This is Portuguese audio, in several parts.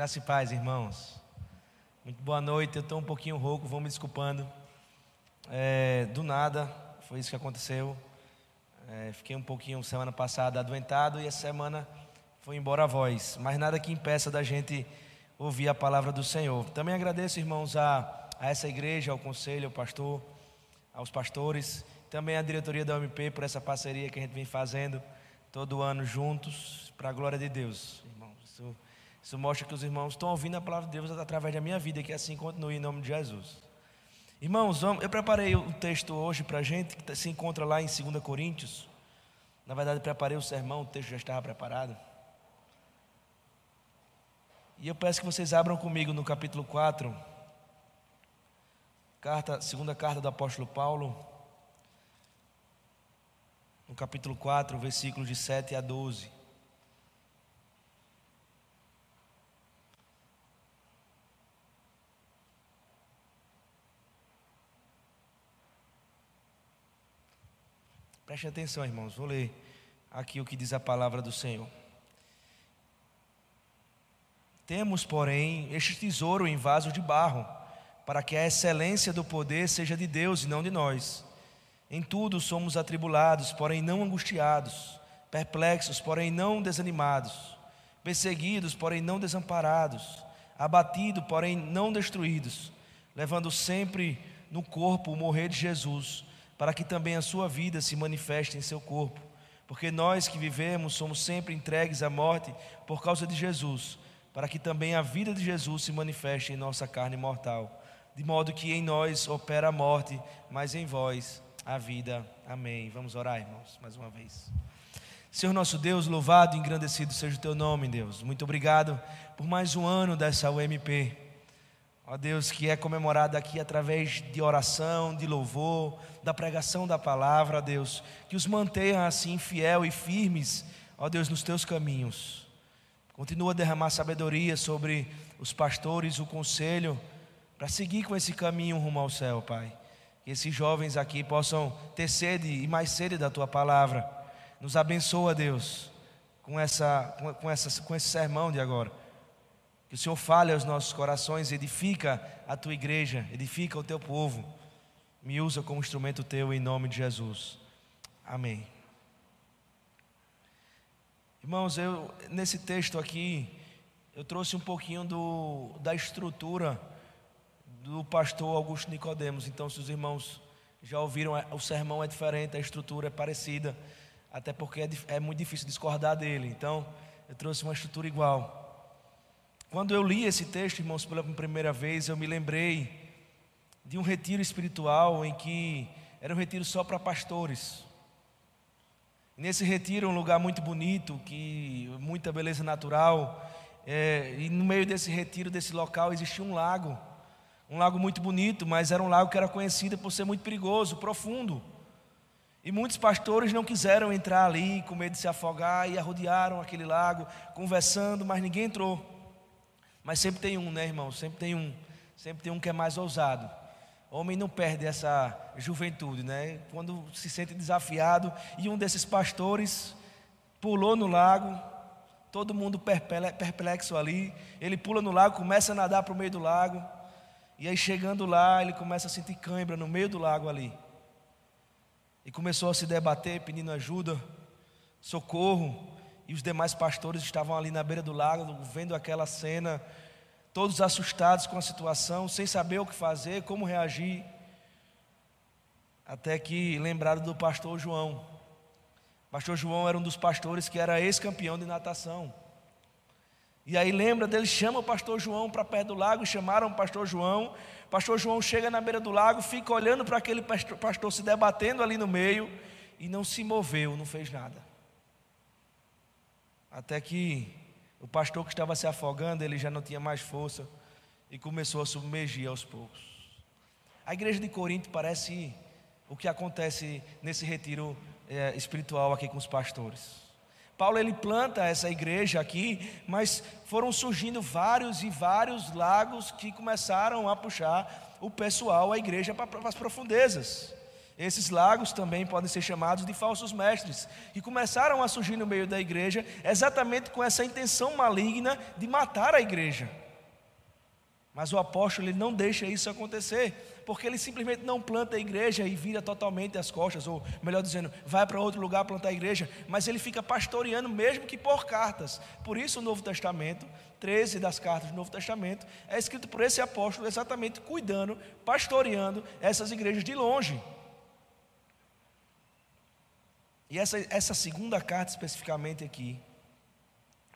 Graça e paz, irmãos. Muito boa noite. Eu estou um pouquinho rouco, vão me desculpando. É, do nada, foi isso que aconteceu. É, fiquei um pouquinho semana passada adoentado e essa semana foi embora a voz. Mas nada que impeça da gente ouvir a palavra do Senhor. Também agradeço, irmãos, a, a essa igreja, ao conselho, ao pastor, aos pastores, também à diretoria da OMP por essa parceria que a gente vem fazendo todo ano juntos, para a glória de Deus, irmãos. Isso, isso mostra que os irmãos estão ouvindo a palavra de Deus através da minha vida, que assim continue em nome de Jesus. Irmãos, eu preparei um texto hoje para a gente, que se encontra lá em 2 Coríntios. Na verdade, preparei o sermão, o texto já estava preparado. E eu peço que vocês abram comigo no capítulo 4, carta, segunda carta do apóstolo Paulo, no capítulo 4, versículos de 7 a 12. Preste atenção, irmãos, vou ler aqui o que diz a palavra do Senhor. Temos, porém, este tesouro em vaso de barro, para que a excelência do poder seja de Deus e não de nós. Em tudo somos atribulados, porém não angustiados, perplexos, porém não desanimados, perseguidos, porém não desamparados, abatidos, porém não destruídos, levando sempre no corpo o morrer de Jesus, para que também a sua vida se manifeste em seu corpo. Porque nós que vivemos somos sempre entregues à morte por causa de Jesus, para que também a vida de Jesus se manifeste em nossa carne mortal, de modo que em nós opera a morte, mas em vós a vida. Amém. Vamos orar, irmãos, mais uma vez. Senhor nosso Deus, louvado e engrandecido seja o teu nome, Deus. Muito obrigado por mais um ano dessa UMP. Ó Deus, que é comemorado aqui através de oração, de louvor, da pregação da palavra, ó Deus, que os mantenha assim fiel e firmes, ó Deus, nos teus caminhos. Continua a derramar sabedoria sobre os pastores, o conselho, para seguir com esse caminho rumo ao céu, Pai. Que esses jovens aqui possam ter sede e mais sede da tua palavra. Nos abençoa, Deus, com, essa, com, essa, com esse sermão de agora. Que o Senhor fale aos nossos corações, edifica a tua igreja, edifica o teu povo. Me usa como instrumento teu em nome de Jesus. Amém. Irmãos, eu nesse texto aqui eu trouxe um pouquinho do, da estrutura do pastor Augusto Nicodemos. Então, se os irmãos já ouviram, é, o sermão é diferente, a estrutura é parecida, até porque é, é muito difícil discordar dele. Então, eu trouxe uma estrutura igual. Quando eu li esse texto, irmãos, pela primeira vez, eu me lembrei de um retiro espiritual em que era um retiro só para pastores. Nesse retiro, um lugar muito bonito, que muita beleza natural, é, e no meio desse retiro, desse local, existia um lago um lago muito bonito, mas era um lago que era conhecido por ser muito perigoso, profundo. E muitos pastores não quiseram entrar ali com medo de se afogar e arrodearam aquele lago, conversando, mas ninguém entrou. Mas sempre tem um, né, irmão? Sempre tem um. Sempre tem um que é mais ousado. Homem não perde essa juventude, né? Quando se sente desafiado e um desses pastores pulou no lago, todo mundo perplexo ali. Ele pula no lago, começa a nadar para o meio do lago. E aí chegando lá, ele começa a sentir cãibra no meio do lago ali. E começou a se debater, pedindo ajuda, socorro. E os demais pastores estavam ali na beira do lago, vendo aquela cena, todos assustados com a situação, sem saber o que fazer, como reagir. Até que lembraram do pastor João. O pastor João era um dos pastores que era ex-campeão de natação. E aí lembra dele, chama o pastor João para perto do lago, chamaram o pastor João. O pastor João chega na beira do lago, fica olhando para aquele pastor, pastor se debatendo ali no meio e não se moveu, não fez nada. Até que o pastor que estava se afogando, ele já não tinha mais força e começou a submergir aos poucos. A igreja de Corinto parece o que acontece nesse retiro é, espiritual aqui com os pastores. Paulo ele planta essa igreja aqui, mas foram surgindo vários e vários lagos que começaram a puxar o pessoal, a igreja para as profundezas. Esses lagos também podem ser chamados de falsos mestres, que começaram a surgir no meio da igreja exatamente com essa intenção maligna de matar a igreja. Mas o apóstolo ele não deixa isso acontecer, porque ele simplesmente não planta a igreja e vira totalmente as costas, ou melhor dizendo, vai para outro lugar plantar a igreja, mas ele fica pastoreando mesmo que por cartas. Por isso o Novo Testamento, 13 das cartas do Novo Testamento, é escrito por esse apóstolo exatamente cuidando, pastoreando essas igrejas de longe. E essa, essa segunda carta, especificamente aqui,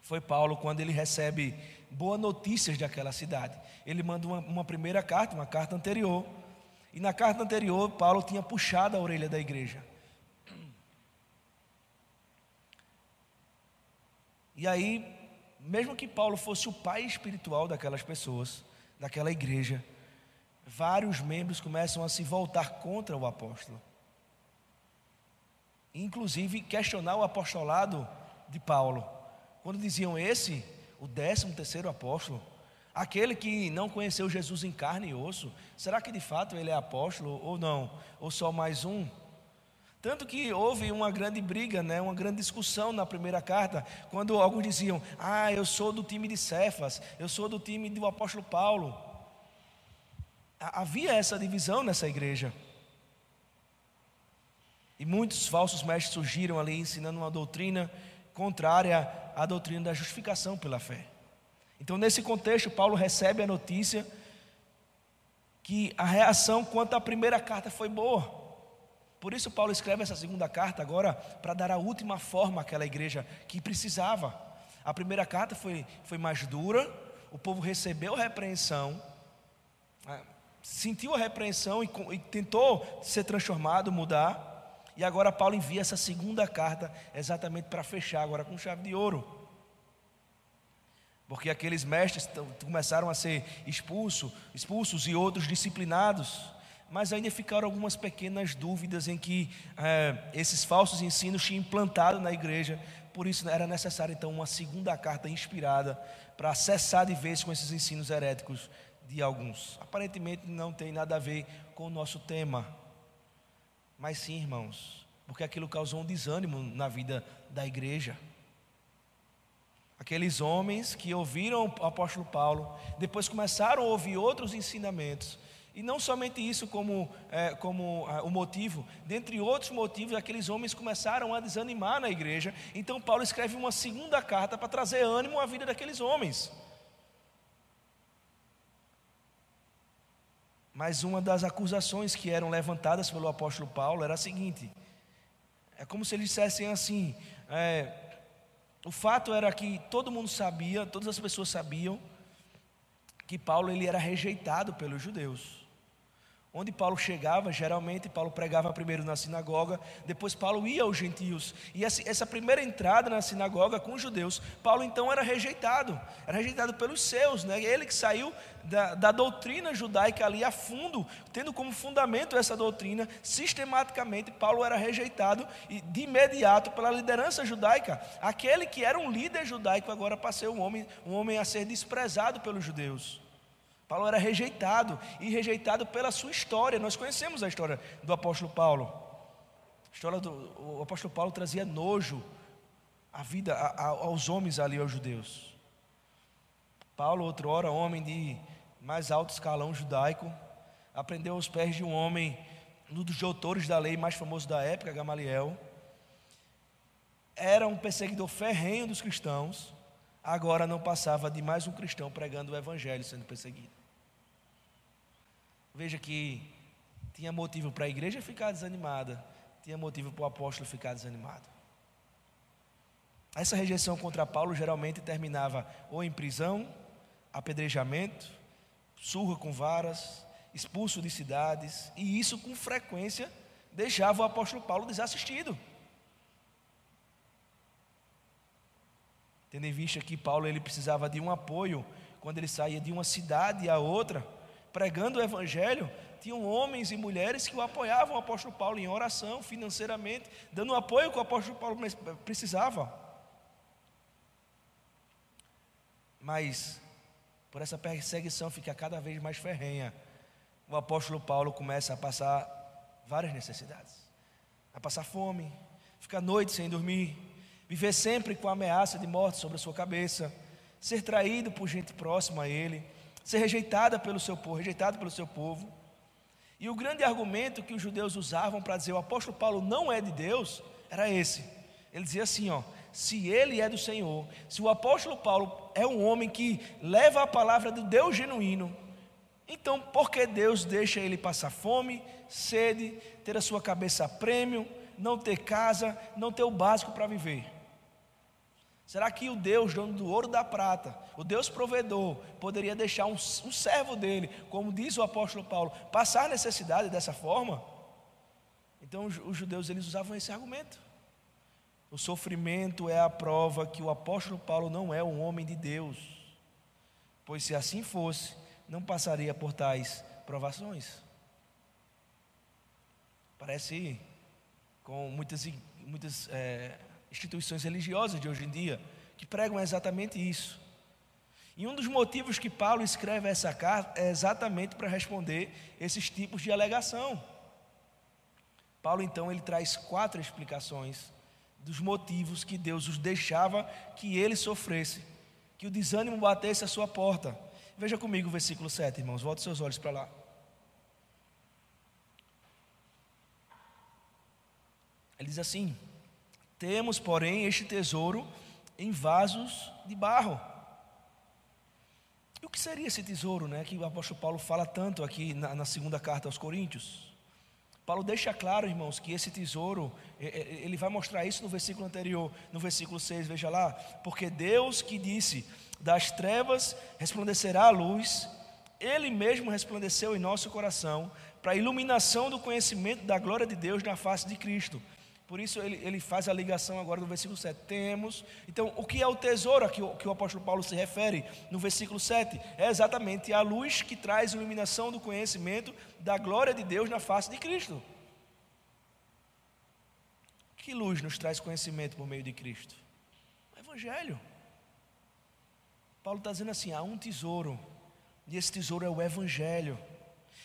foi Paulo quando ele recebe boas notícias daquela cidade. Ele manda uma, uma, primeira carta, uma carta anterior. E na carta anterior, Paulo tinha puxado a orelha da igreja. E aí, mesmo que Paulo fosse o pai espiritual daquelas pessoas, daquela igreja, vários membros começam a se voltar contra o apóstolo inclusive questionar o apostolado de Paulo. Quando diziam esse, o décimo terceiro apóstolo, aquele que não conheceu Jesus em carne e osso, será que de fato ele é apóstolo ou não? Ou só mais um? Tanto que houve uma grande briga, né, uma grande discussão na primeira carta, quando alguns diziam: Ah, eu sou do time de Cefas, eu sou do time do apóstolo Paulo. Havia essa divisão nessa igreja. E muitos falsos mestres surgiram ali ensinando uma doutrina contrária à doutrina da justificação pela fé. Então, nesse contexto, Paulo recebe a notícia que a reação quanto à primeira carta foi boa. Por isso, Paulo escreve essa segunda carta agora para dar a última forma àquela igreja que precisava. A primeira carta foi, foi mais dura, o povo recebeu a repreensão, né, sentiu a repreensão e, e tentou ser transformado, mudar. E agora Paulo envia essa segunda carta exatamente para fechar agora com chave de ouro. Porque aqueles mestres começaram a ser expulsos, expulsos e outros disciplinados. Mas ainda ficaram algumas pequenas dúvidas em que é, esses falsos ensinos tinham implantado na igreja. Por isso era necessário então uma segunda carta inspirada para cessar de vez com esses ensinos heréticos de alguns. Aparentemente não tem nada a ver com o nosso tema. Mas sim, irmãos, porque aquilo causou um desânimo na vida da igreja. Aqueles homens que ouviram o apóstolo Paulo, depois começaram a ouvir outros ensinamentos, e não somente isso como, é, como é, o motivo, dentre outros motivos, aqueles homens começaram a desanimar na igreja. Então, Paulo escreve uma segunda carta para trazer ânimo à vida daqueles homens. Mas uma das acusações que eram levantadas pelo apóstolo Paulo era a seguinte: é como se eles dissessem assim: é, o fato era que todo mundo sabia, todas as pessoas sabiam que Paulo ele era rejeitado pelos judeus. Onde Paulo chegava, geralmente Paulo pregava primeiro na sinagoga, depois Paulo ia aos gentios. E essa primeira entrada na sinagoga com os judeus, Paulo então era rejeitado, era rejeitado pelos seus, né? ele que saiu da, da doutrina judaica ali a fundo, tendo como fundamento essa doutrina, sistematicamente Paulo era rejeitado e de imediato pela liderança judaica. Aquele que era um líder judaico agora passou um homem, um homem a ser desprezado pelos judeus. Paulo era rejeitado e rejeitado pela sua história. Nós conhecemos a história do apóstolo Paulo. A história do o apóstolo Paulo trazia nojo à vida a, a, aos homens ali, aos judeus. Paulo, outrora, homem de mais alto escalão judaico, aprendeu aos pés de um homem, um dos doutores da lei mais famoso da época, Gamaliel. Era um perseguidor ferrenho dos cristãos agora não passava de mais um cristão pregando o evangelho sendo perseguido. Veja que tinha motivo para a igreja ficar desanimada, tinha motivo para o apóstolo ficar desanimado. Essa rejeição contra Paulo geralmente terminava ou em prisão, apedrejamento, surra com varas, expulso de cidades, e isso com frequência deixava o apóstolo Paulo desassistido. Tendo em vista que Paulo ele precisava de um apoio quando ele saía de uma cidade a outra, pregando o evangelho, tinham homens e mulheres que o apoiavam o apóstolo Paulo em oração, financeiramente, dando o apoio que o apóstolo Paulo precisava. Mas por essa perseguição fica cada vez mais ferrenha. O apóstolo Paulo começa a passar várias necessidades. Vai passar fome, ficar noite sem dormir, viver sempre com a ameaça de morte sobre a sua cabeça, ser traído por gente próxima a ele, ser rejeitada pelo seu povo, rejeitado pelo seu povo. E o grande argumento que os judeus usavam para dizer o apóstolo Paulo não é de Deus era esse. Ele dizia assim, ó, se ele é do Senhor, se o apóstolo Paulo é um homem que leva a palavra do Deus genuíno, então por que Deus deixa ele passar fome, sede, ter a sua cabeça a prêmio, não ter casa, não ter o básico para viver? Será que o Deus, dono do ouro da prata, o Deus provedor, poderia deixar um, um servo dele, como diz o apóstolo Paulo, passar necessidade dessa forma? Então os judeus eles usavam esse argumento. O sofrimento é a prova que o apóstolo Paulo não é um homem de Deus, pois se assim fosse, não passaria por tais provações. Parece com muitas, muitas é, instituições religiosas de hoje em dia que pregam exatamente isso. E um dos motivos que Paulo escreve essa carta é exatamente para responder esses tipos de alegação. Paulo então ele traz quatro explicações dos motivos que Deus os deixava que ele sofresse, que o desânimo batesse a sua porta. Veja comigo o versículo 7, irmãos, volte seus olhos para lá. Ele diz assim: Temos, porém, este tesouro em vasos de barro. E o que seria esse tesouro, né, que o apóstolo Paulo fala tanto aqui na, na segunda carta aos Coríntios? Paulo deixa claro, irmãos, que esse tesouro, ele vai mostrar isso no versículo anterior, no versículo 6, veja lá, porque Deus que disse: das trevas resplandecerá a luz, ele mesmo resplandeceu em nosso coração, para a iluminação do conhecimento da glória de Deus na face de Cristo. Por isso ele, ele faz a ligação agora no versículo 7. Temos. Então, o que é o tesouro a que, que o apóstolo Paulo se refere no versículo 7? É exatamente a luz que traz iluminação do conhecimento da glória de Deus na face de Cristo. Que luz nos traz conhecimento por meio de Cristo? O Evangelho. Paulo está dizendo assim: há um tesouro, e esse tesouro é o Evangelho.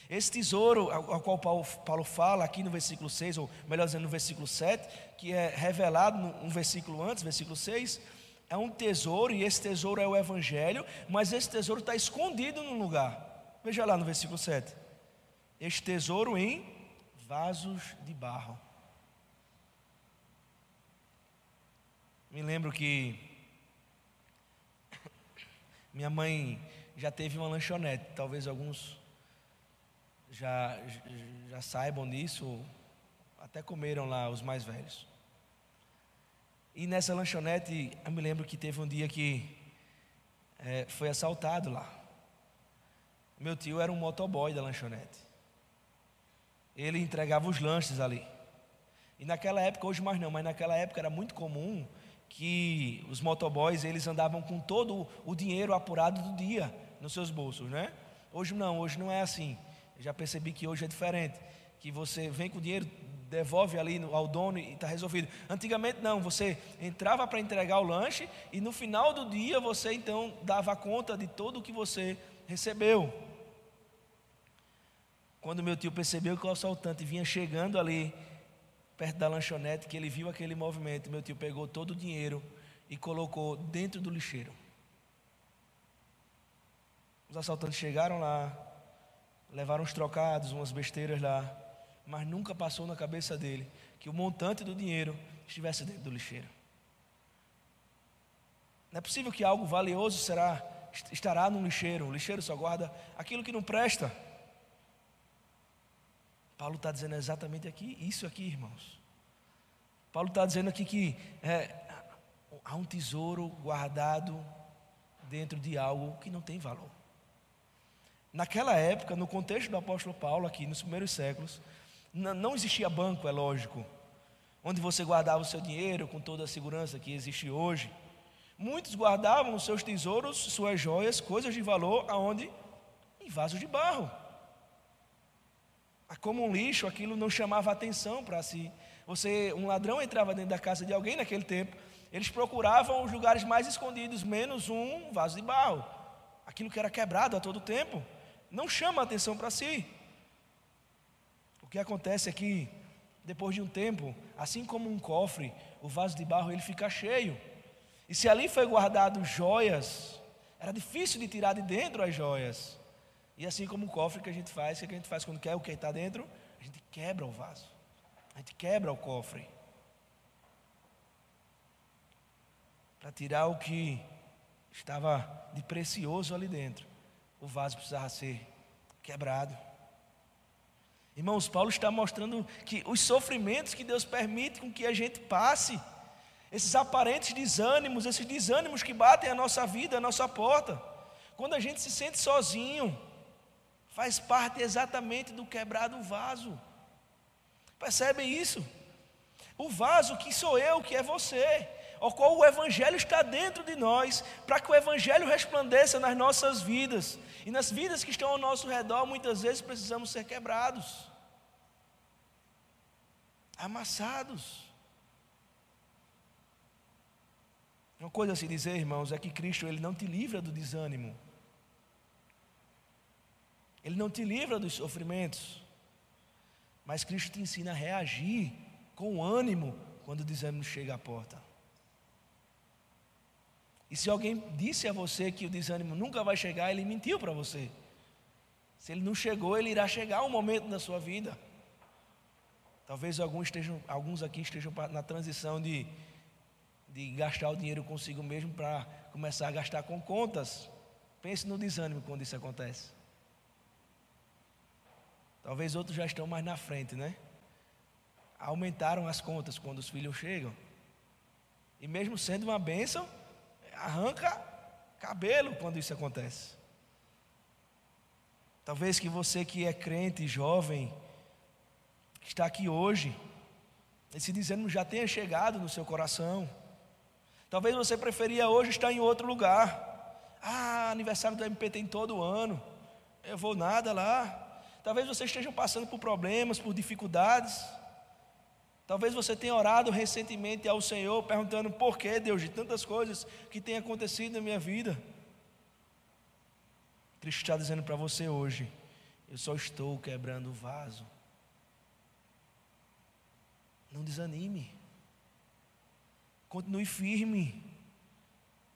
Esse tesouro ao qual Paulo, fala aqui no versículo 6, ou melhor dizendo, no versículo 7, que é revelado um versículo antes, versículo 6, é um tesouro, e esse tesouro é o Evangelho, mas esse tesouro está escondido num lugar. Veja lá no versículo 7. Este tesouro em vasos de barro. Me lembro que minha mãe já teve uma lanchonete, talvez alguns já, já saibam disso, até comeram lá os mais velhos. E nessa lanchonete, eu me lembro que teve um dia que é, foi assaltado lá. Meu tio era um motoboy da lanchonete. Ele entregava os lanches ali. E naquela época, hoje mais não, mas naquela época era muito comum que os motoboys eles andavam com todo o dinheiro apurado do dia nos seus bolsos, né? Hoje não, hoje não é assim. Já percebi que hoje é diferente, que você vem com o dinheiro, devolve ali ao dono e está resolvido. Antigamente não, você entrava para entregar o lanche e no final do dia você então dava conta de tudo o que você recebeu. Quando meu tio percebeu que o assaltante vinha chegando ali perto da lanchonete, que ele viu aquele movimento, meu tio pegou todo o dinheiro e colocou dentro do lixeiro. Os assaltantes chegaram lá, levaram uns trocados, umas besteiras lá, mas nunca passou na cabeça dele que o montante do dinheiro estivesse dentro do lixeiro. Não é possível que algo valioso será estará no lixeiro. O lixeiro só guarda aquilo que não presta. Paulo está dizendo exatamente aqui, isso aqui, irmãos. Paulo está dizendo aqui que é, há um tesouro guardado dentro de algo que não tem valor. Naquela época, no contexto do apóstolo Paulo, aqui nos primeiros séculos, não existia banco, é lógico, onde você guardava o seu dinheiro com toda a segurança que existe hoje. Muitos guardavam os seus tesouros, suas joias, coisas de valor, aonde? Em vasos de barro. Como um lixo, aquilo não chamava atenção para si. Você, um ladrão entrava dentro da casa de alguém naquele tempo, eles procuravam os lugares mais escondidos, menos um vaso de barro. Aquilo que era quebrado a todo tempo não chama atenção para si. O que acontece é que, depois de um tempo, assim como um cofre, o vaso de barro ele fica cheio. E se ali foi guardado joias, era difícil de tirar de dentro as joias. E assim como o cofre que a gente faz, que a gente faz quando quer o que está dentro? A gente quebra o vaso. A gente quebra o cofre. Para tirar o que estava de precioso ali dentro. O vaso precisava ser quebrado. Irmãos, Paulo está mostrando que os sofrimentos que Deus permite com que a gente passe, esses aparentes desânimos, esses desânimos que batem a nossa vida, a nossa porta, quando a gente se sente sozinho, faz parte exatamente do quebrado vaso. Percebem isso? O vaso que sou eu, que é você, ao qual o Evangelho está dentro de nós, para que o Evangelho resplandeça nas nossas vidas e nas vidas que estão ao nosso redor, muitas vezes precisamos ser quebrados, amassados. Uma coisa a se dizer, irmãos, é que Cristo ele não te livra do desânimo. Ele não te livra dos sofrimentos. Mas Cristo te ensina a reagir com ânimo quando o desânimo chega à porta. E se alguém disse a você que o desânimo nunca vai chegar, ele mentiu para você. Se ele não chegou, ele irá chegar um momento da sua vida. Talvez alguns, estejam, alguns aqui estejam na transição de, de gastar o dinheiro consigo mesmo para começar a gastar com contas. Pense no desânimo quando isso acontece. Talvez outros já estão mais na frente, né? Aumentaram as contas quando os filhos chegam. E mesmo sendo uma bênção, arranca cabelo quando isso acontece. Talvez que você que é crente, jovem, está aqui hoje, esse desânimo já tenha chegado no seu coração. Talvez você preferia hoje estar em outro lugar. Ah, aniversário do MP tem todo ano. Eu vou nada lá. Talvez você esteja passando por problemas, por dificuldades. Talvez você tenha orado recentemente ao Senhor, perguntando por que, Deus, de tantas coisas que têm acontecido na minha vida. Cristo está dizendo para você hoje: eu só estou quebrando o vaso. Não desanime. Continue firme.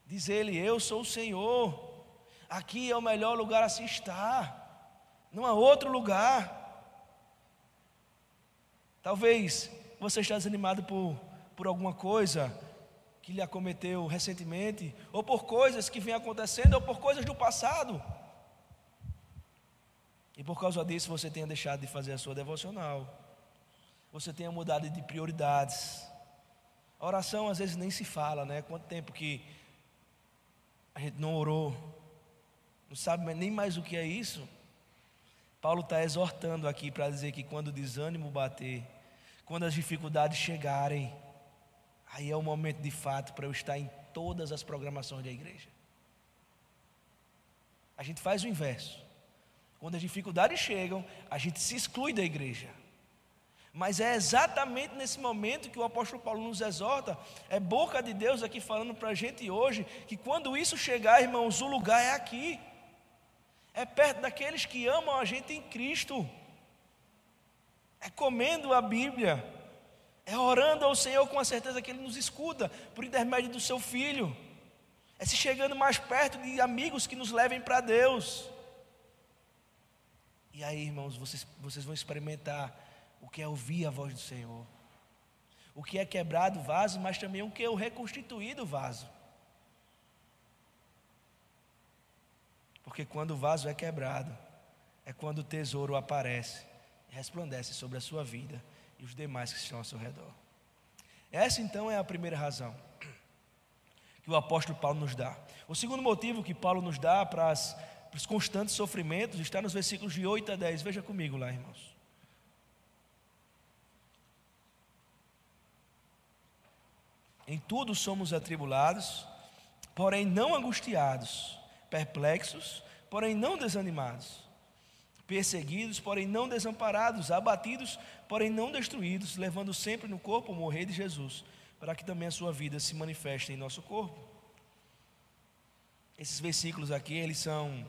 Diz ele: Eu sou o Senhor. Aqui é o melhor lugar a se estar. Não há outro lugar. Talvez você está desanimado por, por alguma coisa que lhe acometeu recentemente, ou por coisas que vêm acontecendo, ou por coisas do passado. E por causa disso você tenha deixado de fazer a sua devocional. Você tenha mudado de prioridades. A oração às vezes nem se fala, né? Quanto tempo que a gente não orou, não sabe nem mais o que é isso. Paulo está exortando aqui para dizer que quando o desânimo bater, quando as dificuldades chegarem, aí é o momento de fato para eu estar em todas as programações da igreja. A gente faz o inverso. Quando as dificuldades chegam, a gente se exclui da igreja. Mas é exatamente nesse momento que o apóstolo Paulo nos exorta, é boca de Deus aqui falando para a gente hoje, que quando isso chegar, irmãos, o lugar é aqui, é perto daqueles que amam a gente em Cristo é comendo a Bíblia, é orando ao Senhor com a certeza que Ele nos escuta por intermédio do Seu Filho, é se chegando mais perto de amigos que nos levem para Deus. E aí, irmãos, vocês, vocês vão experimentar o que é ouvir a voz do Senhor, o que é quebrado o vaso, mas também o que é o reconstituído vaso. Porque quando o vaso é quebrado, é quando o tesouro aparece resplandece sobre a sua vida e os demais que estão ao seu redor. Essa então é a primeira razão que o apóstolo Paulo nos dá. O segundo motivo que Paulo nos dá para, as, para os constantes sofrimentos está nos versículos de 8 a 10. Veja comigo lá, irmãos. Em tudo somos atribulados, porém não angustiados, perplexos, porém não desanimados perseguidos, porém não desamparados, abatidos, porém não destruídos, levando sempre no corpo o morrer de Jesus, para que também a sua vida se manifeste em nosso corpo. Esses versículos aqui, eles são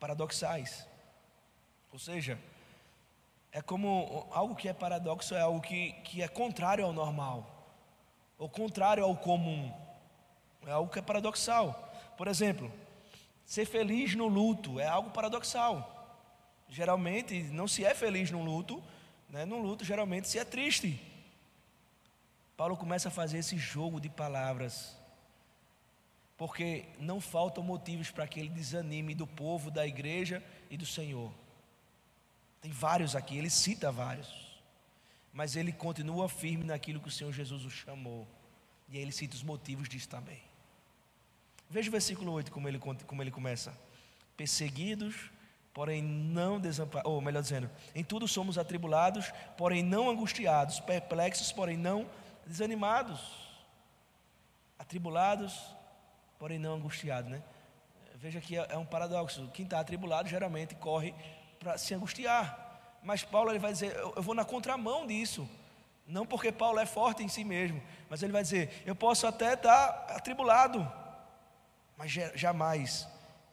paradoxais. Ou seja, é como algo que é paradoxo, é algo que, que é contrário ao normal, ou contrário ao comum. É algo que é paradoxal. Por exemplo, ser feliz no luto é algo paradoxal. Geralmente não se é feliz no luto, né? no luto geralmente se é triste. Paulo começa a fazer esse jogo de palavras, porque não faltam motivos para que ele desanime do povo, da igreja e do Senhor. Tem vários aqui, ele cita vários, mas ele continua firme naquilo que o Senhor Jesus o chamou, e aí ele cita os motivos disso também. Veja o versículo 8, como ele, como ele começa: perseguidos porém não desamparados, ou melhor dizendo, em tudo somos atribulados, porém não angustiados, perplexos, porém não desanimados, atribulados, porém não angustiados, né? Veja que é, é um paradoxo. Quem está atribulado geralmente corre para se angustiar, mas Paulo ele vai dizer: eu, eu vou na contramão disso. Não porque Paulo é forte em si mesmo, mas ele vai dizer: eu posso até estar tá atribulado, mas jamais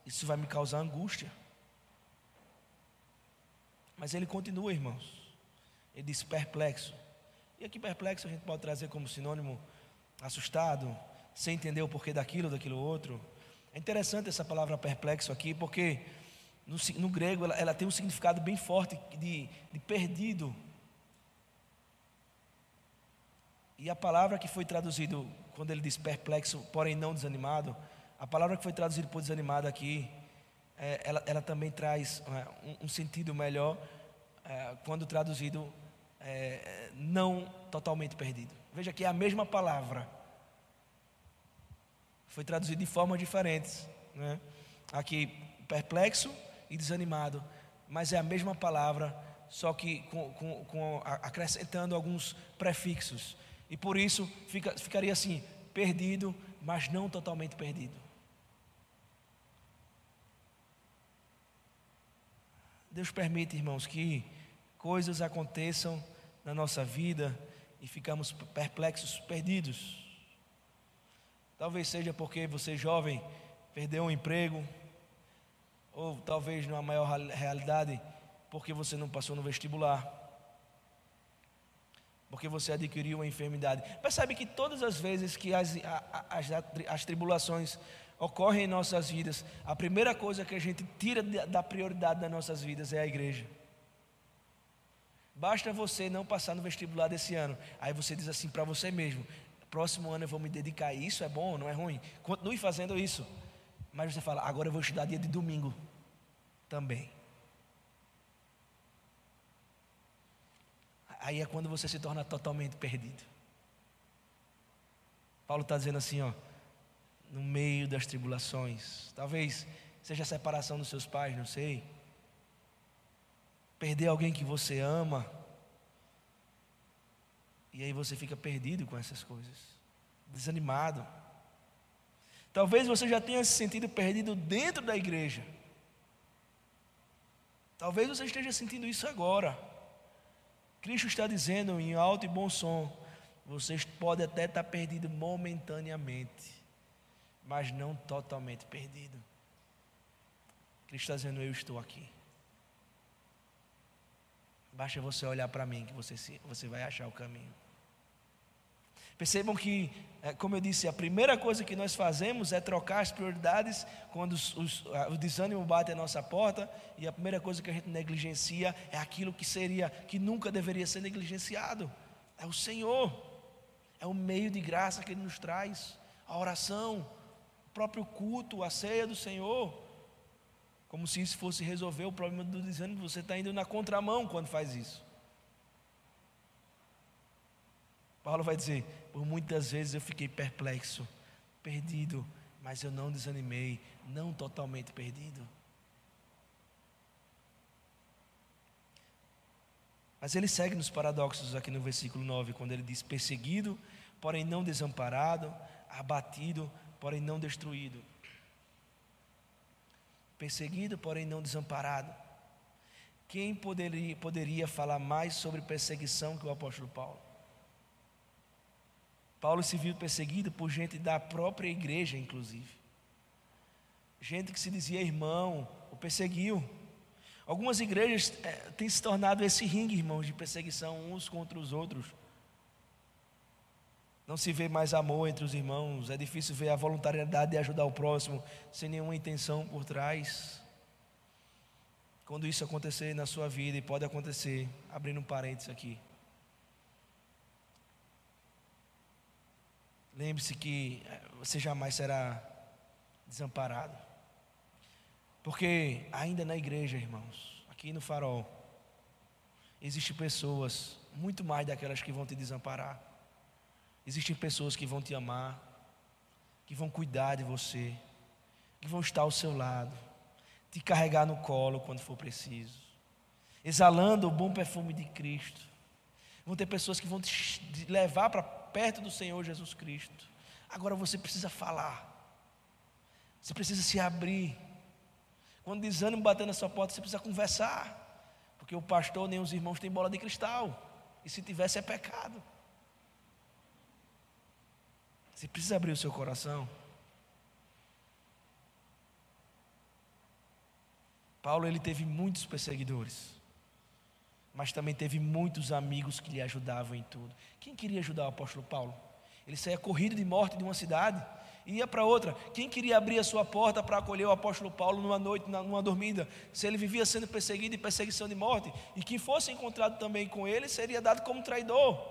isso vai me causar angústia. Mas ele continua, irmãos. Ele diz perplexo. E aqui perplexo a gente pode trazer como sinônimo assustado, sem entender o porquê daquilo, daquilo outro. É interessante essa palavra perplexo aqui, porque no, no grego ela, ela, tem um significado bem forte de, de perdido. E a palavra que foi traduzido, quando ele diz perplexo, porém não desanimado, a palavra que foi traduzida por desanimado aqui, é, ela, ela, também traz é, um, um, sentido melhor é, quando traduzido é, não totalmente perdido. Veja que é a mesma palavra, foi traduzida de formas diferentes. Né? Aqui, perplexo e desanimado, mas é a mesma palavra, só que com, com, com acrescentando alguns prefixos. E por isso fica, ficaria assim: perdido, mas não totalmente perdido. Deus permite, irmãos, que coisas aconteçam na nossa vida e ficamos perplexos, perdidos. Talvez seja porque você, jovem, perdeu um emprego, ou talvez numa maior realidade, porque você não passou no vestibular, porque você adquiriu uma enfermidade. Percebe que todas as vezes que as, as, as tribulações ocorrem em nossas vidas, a primeira coisa que a gente tira da prioridade das nossas vidas é a igreja. Basta você não passar no vestibular desse ano. Aí você diz assim para você mesmo: próximo ano eu vou me dedicar a isso, é bom ou não é ruim? Continue fazendo isso. Mas você fala: agora eu vou estudar dia de domingo também. Aí é quando você se torna totalmente perdido. Paulo está dizendo assim, ó no meio das tribulações. Talvez seja a separação dos seus pais, não sei. Perder alguém que você ama. E aí você fica perdido com essas coisas, desanimado. Talvez você já tenha se sentido perdido dentro da igreja. Talvez você esteja sentindo isso agora. Cristo está dizendo em alto e bom som: vocês podem até estar perdidos momentaneamente mas não totalmente perdido. Cristo está dizendo: Eu estou aqui. Basta você olhar para mim que você, você vai achar o caminho. Percebam que, é, como eu disse, a primeira coisa que nós fazemos é trocar as prioridades quando os, os, o desânimo bate à nossa porta, e a primeira coisa que a gente negligencia é aquilo que seria, que nunca deveria ser negligenciado. É o Senhor, é o meio de graça que Ele nos traz, a oração, próprio culto, a ceia do Senhor, como se isso fosse resolver o problema do desânimo. Você está indo na contramão quando faz isso. Paulo vai dizer: por muitas vezes eu fiquei perplexo, perdido, mas eu não desanimei, não totalmente perdido. Mas ele segue nos paradoxos aqui no versículo 9, quando ele diz: perseguido, porém não desamparado, abatido, porém não destruído. Perseguido, porém não desamparado. Quem poderia, poderia falar mais sobre perseguição que o apóstolo Paulo? Paulo se viu perseguido por gente da própria igreja, inclusive. Gente que se dizia irmão, o perseguiu. Algumas igrejas é, têm se tornado esse ringue, irmãos, de perseguição uns contra os outros. Não se vê mais amor entre os irmãos, é difícil ver a voluntariedade de ajudar o próximo sem nenhuma intenção por trás. Quando isso acontecer na sua vida, e pode acontecer, abrindo um parênteses aqui. Lembre-se que eh, você jamais será desamparado. Porque ainda na igreja, irmãos, aqui no farol, existem pessoas, muito mais daquelas que vão te desamparar. Existem pessoas que vão te amar, que vão cuidar de você, que vão estar ao seu lado, te carregar no colo quando for preciso, exalando o bom perfume de Cristo. Vão ter pessoas que vão te levar para perto do Senhor Jesus Cristo. Agora você precisa falar, você precisa se abrir. Quando desânimo bater na sua porta, você precisa conversar, porque o pastor nem os irmãos têm bola de cristal, e se tivesse é pecado. Você precisa abrir o seu coração. Paulo ele teve muitos perseguidores, mas também teve muitos amigos que lhe ajudavam em tudo. Quem queria ajudar o apóstolo Paulo? Ele saía corrido de morte de uma cidade e ia para outra. Quem queria abrir a sua porta para acolher o apóstolo Paulo numa noite, numa dormida, se ele vivia sendo perseguido e perseguição de morte, e quem fosse encontrado também com ele seria dado como traidor.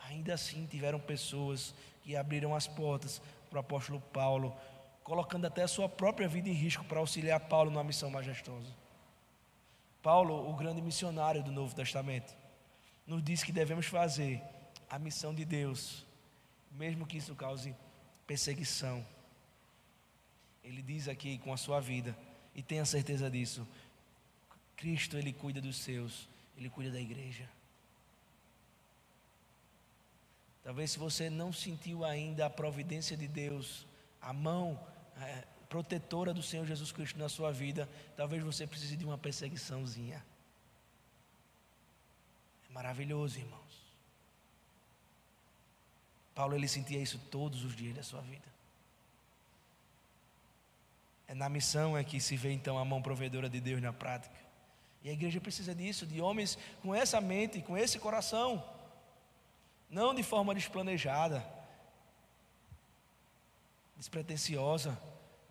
Ainda assim tiveram pessoas que abriram as portas para o apóstolo Paulo, colocando até a sua própria vida em risco para auxiliar Paulo numa missão majestosa. Paulo, o grande missionário do Novo Testamento, nos diz que devemos fazer a missão de Deus, mesmo que isso cause perseguição. Ele diz aqui com a sua vida, e tenha certeza disso: Cristo, Ele cuida dos seus, Ele cuida da igreja. Talvez se você não sentiu ainda a providência de Deus, a mão é, protetora do Senhor Jesus Cristo na sua vida, talvez você precise de uma perseguiçãozinha. É maravilhoso, irmãos. Paulo ele sentia isso todos os dias da sua vida. É na missão é que se vê então a mão provedora de Deus na prática. E a igreja precisa disso, de homens com essa mente, com esse coração não de forma desplanejada, despretensiosa,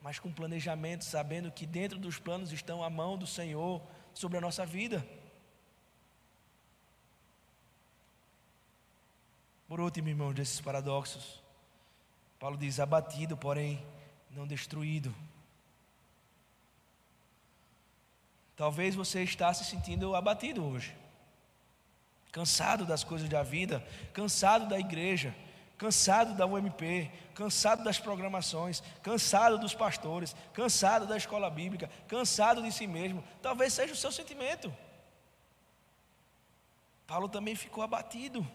mas com planejamento, sabendo que dentro dos planos estão a mão do Senhor sobre a nossa vida. Por último, irmãos, desses paradoxos, Paulo diz: abatido, porém não destruído. Talvez você está se sentindo abatido hoje cansado das coisas da vida, cansado da igreja, cansado da UMP, cansado das programações, cansado dos pastores, cansado da escola bíblica, cansado de si mesmo. Talvez seja o seu sentimento. Paulo também ficou abatido,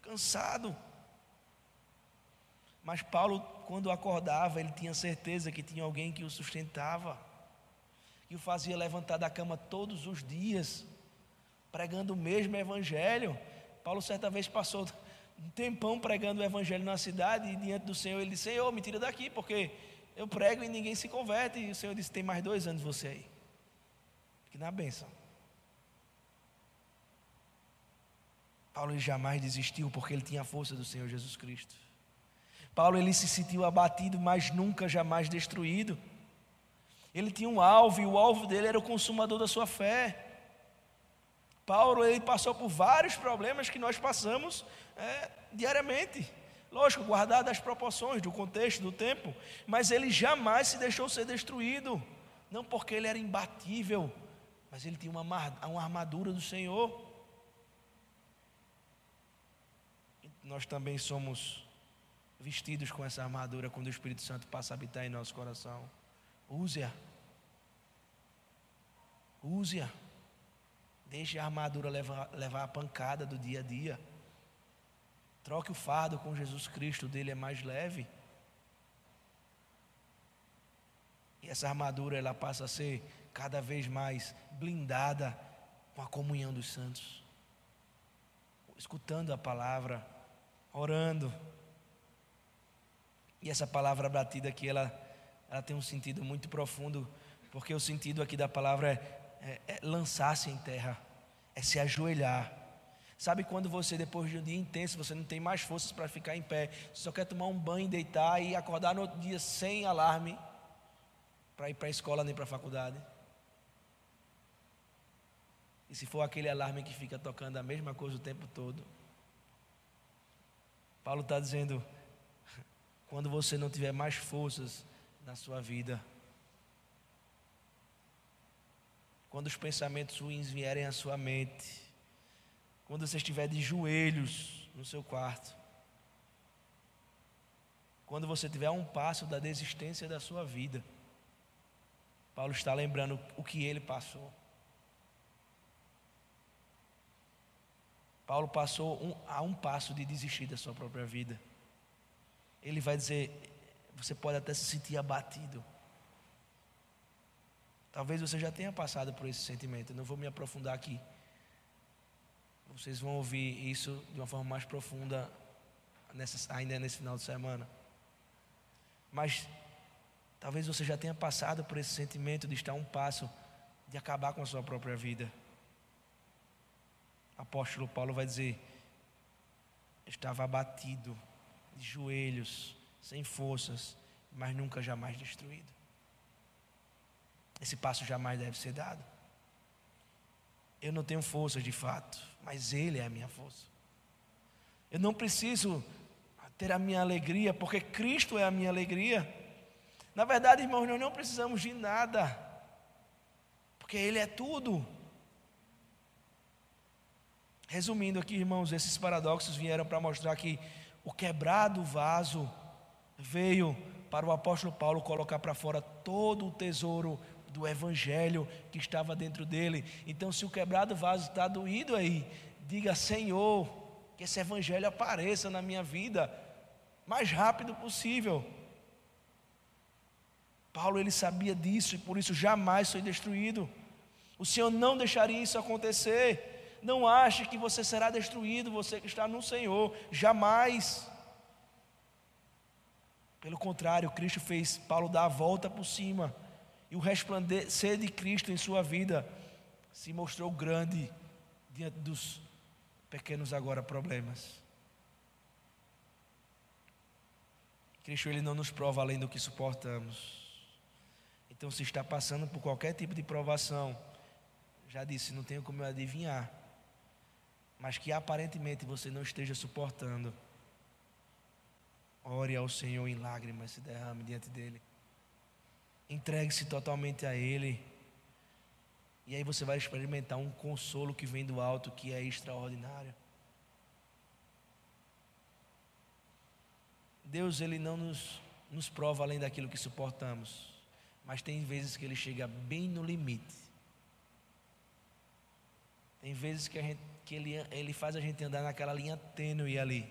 cansado. Mas Paulo, quando acordava, ele tinha certeza que tinha alguém que o sustentava, que o fazia levantar da cama todos os dias pregando o mesmo evangelho. Paulo certa vez passou um tempão pregando o evangelho na cidade e diante do Senhor ele disse: Senhor, me tira daqui, porque eu prego e ninguém se converte. E o Senhor disse: Tem mais dois anos você aí. Que na benção. Paulo jamais desistiu porque ele tinha a força do Senhor Jesus Cristo. Paulo ele se sentiu abatido, mas nunca jamais destruído. Ele tinha um alvo e o alvo dele era o consumador da sua fé. Paulo ele passou por vários problemas que nós passamos é, diariamente. Lógico, guardado as proporções do contexto, do tempo, mas ele jamais se deixou ser destruído. Não porque ele era imbatível, mas ele tinha uma, uma armadura do Senhor. Nós também somos vestidos com essa armadura quando o Espírito Santo passa a habitar em nosso coração. Use-a. Use-a. Deixe a armadura levar, levar a pancada do dia a dia. Troque o fardo com Jesus Cristo, dele é mais leve. E essa armadura ela passa a ser cada vez mais blindada com a comunhão dos santos. Escutando a palavra, orando. E essa palavra batida aqui, ela, ela tem um sentido muito profundo, porque o sentido aqui da palavra é é, é lançar-se em terra, é se ajoelhar. Sabe quando você, depois de um dia intenso, você não tem mais forças para ficar em pé, só quer tomar um banho, deitar e acordar no outro dia sem alarme para ir para a escola nem para a faculdade? E se for aquele alarme que fica tocando a mesma coisa o tempo todo? Paulo está dizendo: quando você não tiver mais forças na sua vida, quando os pensamentos ruins vierem à sua mente, quando você estiver de joelhos no seu quarto, quando você tiver um passo da desistência da sua vida, Paulo está lembrando o que ele passou. Paulo passou um, a um passo de desistir da sua própria vida. Ele vai dizer: você pode até se sentir abatido. Talvez você já tenha passado por esse sentimento. Não vou me aprofundar aqui. Vocês vão ouvir isso de uma forma mais profunda nessa, ainda nesse final de semana. Mas talvez você já tenha passado por esse sentimento de estar um passo de acabar com a sua própria vida apóstolo Paulo vai dizer: estava abatido, de joelhos, sem forças, mas nunca jamais destruído. Esse passo jamais deve ser dado. Eu não tenho força de fato, mas Ele é a minha força. Eu não preciso ter a minha alegria, porque Cristo é a minha alegria. Na verdade, irmãos, nós não precisamos de nada, porque Ele é tudo. Resumindo aqui, irmãos, esses paradoxos vieram para mostrar que o quebrado vaso veio para o apóstolo Paulo colocar para fora todo o tesouro do evangelho que estava dentro dele. Então, se o quebrado vaso está doído aí, diga: Senhor, que esse evangelho apareça na minha vida mais rápido possível. Paulo ele sabia disso e por isso jamais foi destruído. O Senhor não deixaria isso acontecer. Não ache que você será destruído, você que está no Senhor, jamais. Pelo contrário, Cristo fez Paulo dar a volta por cima, e o resplandecer de Cristo em sua vida se mostrou grande diante dos pequenos agora problemas. Cristo ele não nos prova além do que suportamos. Então, se está passando por qualquer tipo de provação, já disse, não tenho como eu adivinhar mas que aparentemente você não esteja suportando, ore ao Senhor em lágrimas, se derrame diante dEle. Entregue-se totalmente a Ele. E aí você vai experimentar um consolo que vem do alto, que é extraordinário. Deus, Ele não nos, nos prova além daquilo que suportamos, mas tem vezes que Ele chega bem no limite. Tem vezes que gente que ele, ele faz a gente andar naquela linha tênue ali,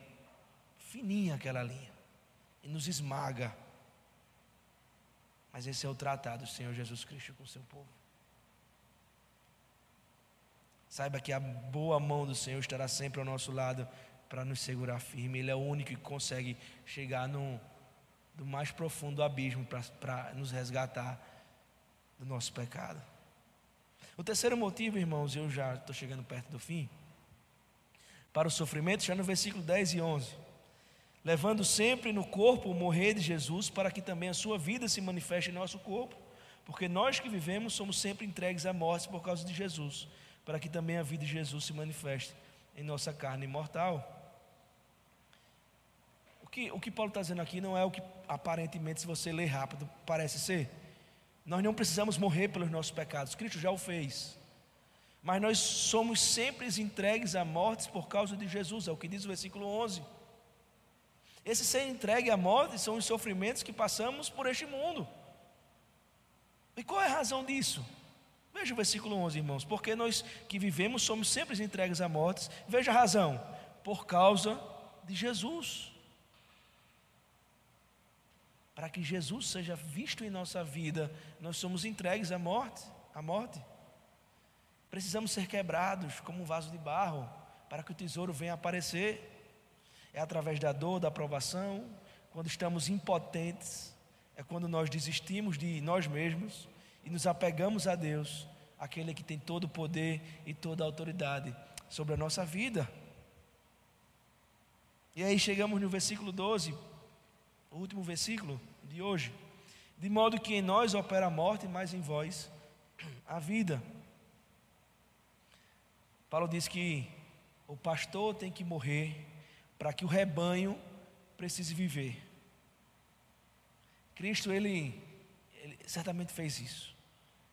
fininha aquela linha, e nos esmaga. Mas esse é o tratado do Senhor Jesus Cristo com o seu povo. Saiba que a boa mão do Senhor estará sempre ao nosso lado para nos segurar firme. Ele é o único que consegue chegar no, do mais profundo abismo para nos resgatar do nosso pecado. O terceiro motivo, irmãos, eu já estou chegando perto do fim para o sofrimento, já no versículo 10 e 11. Levando sempre no corpo o morrer de Jesus, para que também a sua vida se manifeste em nosso corpo, porque nós que vivemos somos sempre entregues à morte por causa de Jesus, para que também a vida de Jesus se manifeste em nossa carne mortal. O que, o que Paulo está dizendo aqui não é o que aparentemente, se você ler rápido, parece ser. Nós não precisamos morrer pelos nossos pecados, Cristo já o fez mas nós somos sempre entregues à morte por causa de Jesus, é o que diz o versículo 11. Esse ser entregue à morte são os sofrimentos que passamos por este mundo. E qual é a razão disso? Veja o versículo 11, irmãos. Porque nós que vivemos somos sempre entregues à morte. Veja a razão. Por causa de Jesus. Para que Jesus seja visto em nossa vida, nós somos entregues à morte. À morte. Precisamos ser quebrados como um vaso de barro para que o tesouro venha aparecer. É através da dor, da provação, quando estamos impotentes, é quando nós desistimos de nós mesmos e nos apegamos a Deus, aquele que tem todo o poder e toda a autoridade sobre a nossa vida. E aí chegamos no versículo 12, o último versículo de hoje. De modo que em nós opera a morte, mas em vós a vida. Paulo diz que o pastor tem que morrer para que o rebanho precise viver. Cristo, ele, ele certamente fez isso.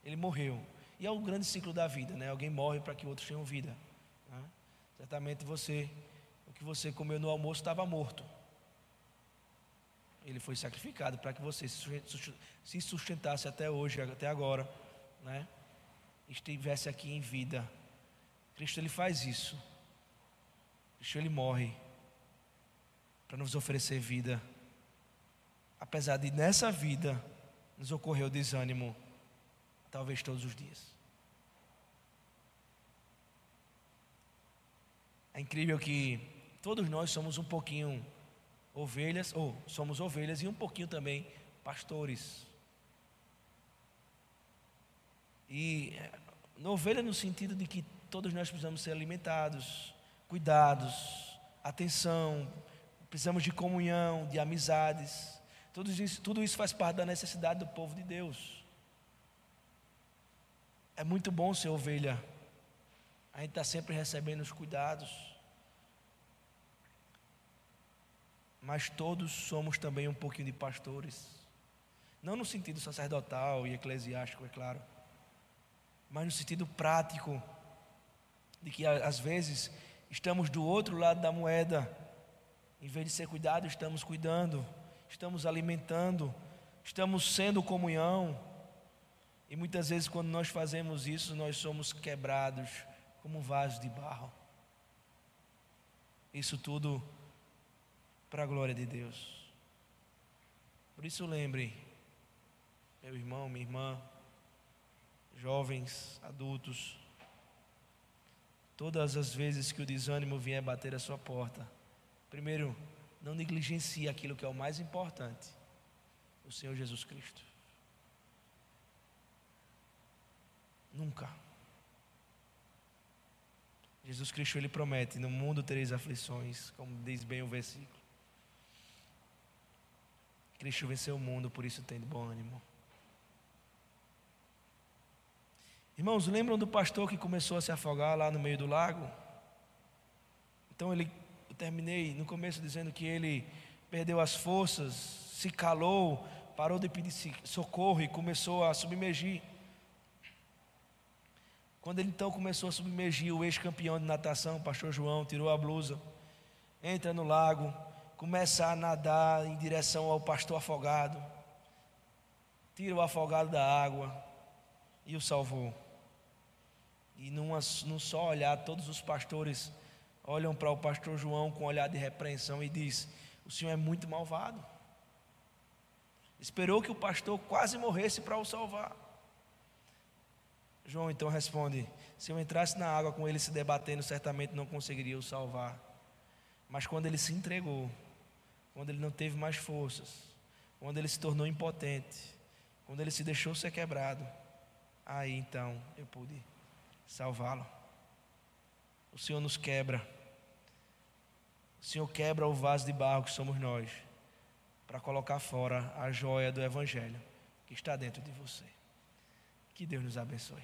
Ele morreu. E é o grande ciclo da vida, né? Alguém morre para que outros tenham vida. Né? Certamente você, o que você comeu no almoço estava morto. Ele foi sacrificado para que você se sustentasse até hoje, até agora, né? Estivesse aqui em vida. Cristo ele faz isso. Cristo ele morre para nos oferecer vida. Apesar de nessa vida nos ocorrer o desânimo, talvez todos os dias. É incrível que todos nós somos um pouquinho ovelhas, ou somos ovelhas e um pouquinho também pastores. E eh, ovelha no sentido de que todos nós precisamos ser alimentados, cuidados, atenção, precisamos de comunhão, de amizades. Tudo isso, tudo isso faz parte da necessidade do povo de Deus. É muito bom ser ovelha. A gente está sempre recebendo os cuidados. Mas todos somos também um pouquinho de pastores. Não no sentido sacerdotal e eclesiástico, é claro. Mas no sentido prático. De que às vezes estamos do outro lado da moeda em vez de ser cuidado, estamos cuidando, estamos alimentando, estamos sendo comunhão. E muitas vezes, quando nós fazemos isso, nós somos quebrados como um vaso de barro. Isso tudo para a glória de Deus. Por isso, lembre, meu irmão, minha irmã, jovens, adultos, todas as vezes que o desânimo vier bater a sua porta, Primeiro, não negligencie aquilo que é o mais importante, o Senhor Jesus Cristo. Nunca. Jesus Cristo ele promete: no mundo tereis aflições, como diz bem o versículo. Cristo venceu o mundo, por isso tem de bom ânimo. Irmãos, lembram do pastor que começou a se afogar lá no meio do lago? Então ele eu terminei no começo dizendo que ele perdeu as forças, se calou, parou de pedir socorro e começou a submergir. Quando ele então começou a submergir, o ex-campeão de natação, o pastor João, tirou a blusa, entra no lago, começa a nadar em direção ao pastor afogado, tira o afogado da água e o salvou. E numa, num só olhar, todos os pastores olham para o pastor João com um olhar de repreensão e diz: O senhor é muito malvado. Esperou que o pastor quase morresse para o salvar. João então responde: Se eu entrasse na água com ele se debatendo, certamente não conseguiria o salvar. Mas quando ele se entregou, quando ele não teve mais forças, quando ele se tornou impotente, quando ele se deixou ser quebrado, aí então eu pude salvá-lo. O Senhor nos quebra. O Senhor quebra o vaso de barro que somos nós, para colocar fora a joia do Evangelho que está dentro de você. Que Deus nos abençoe.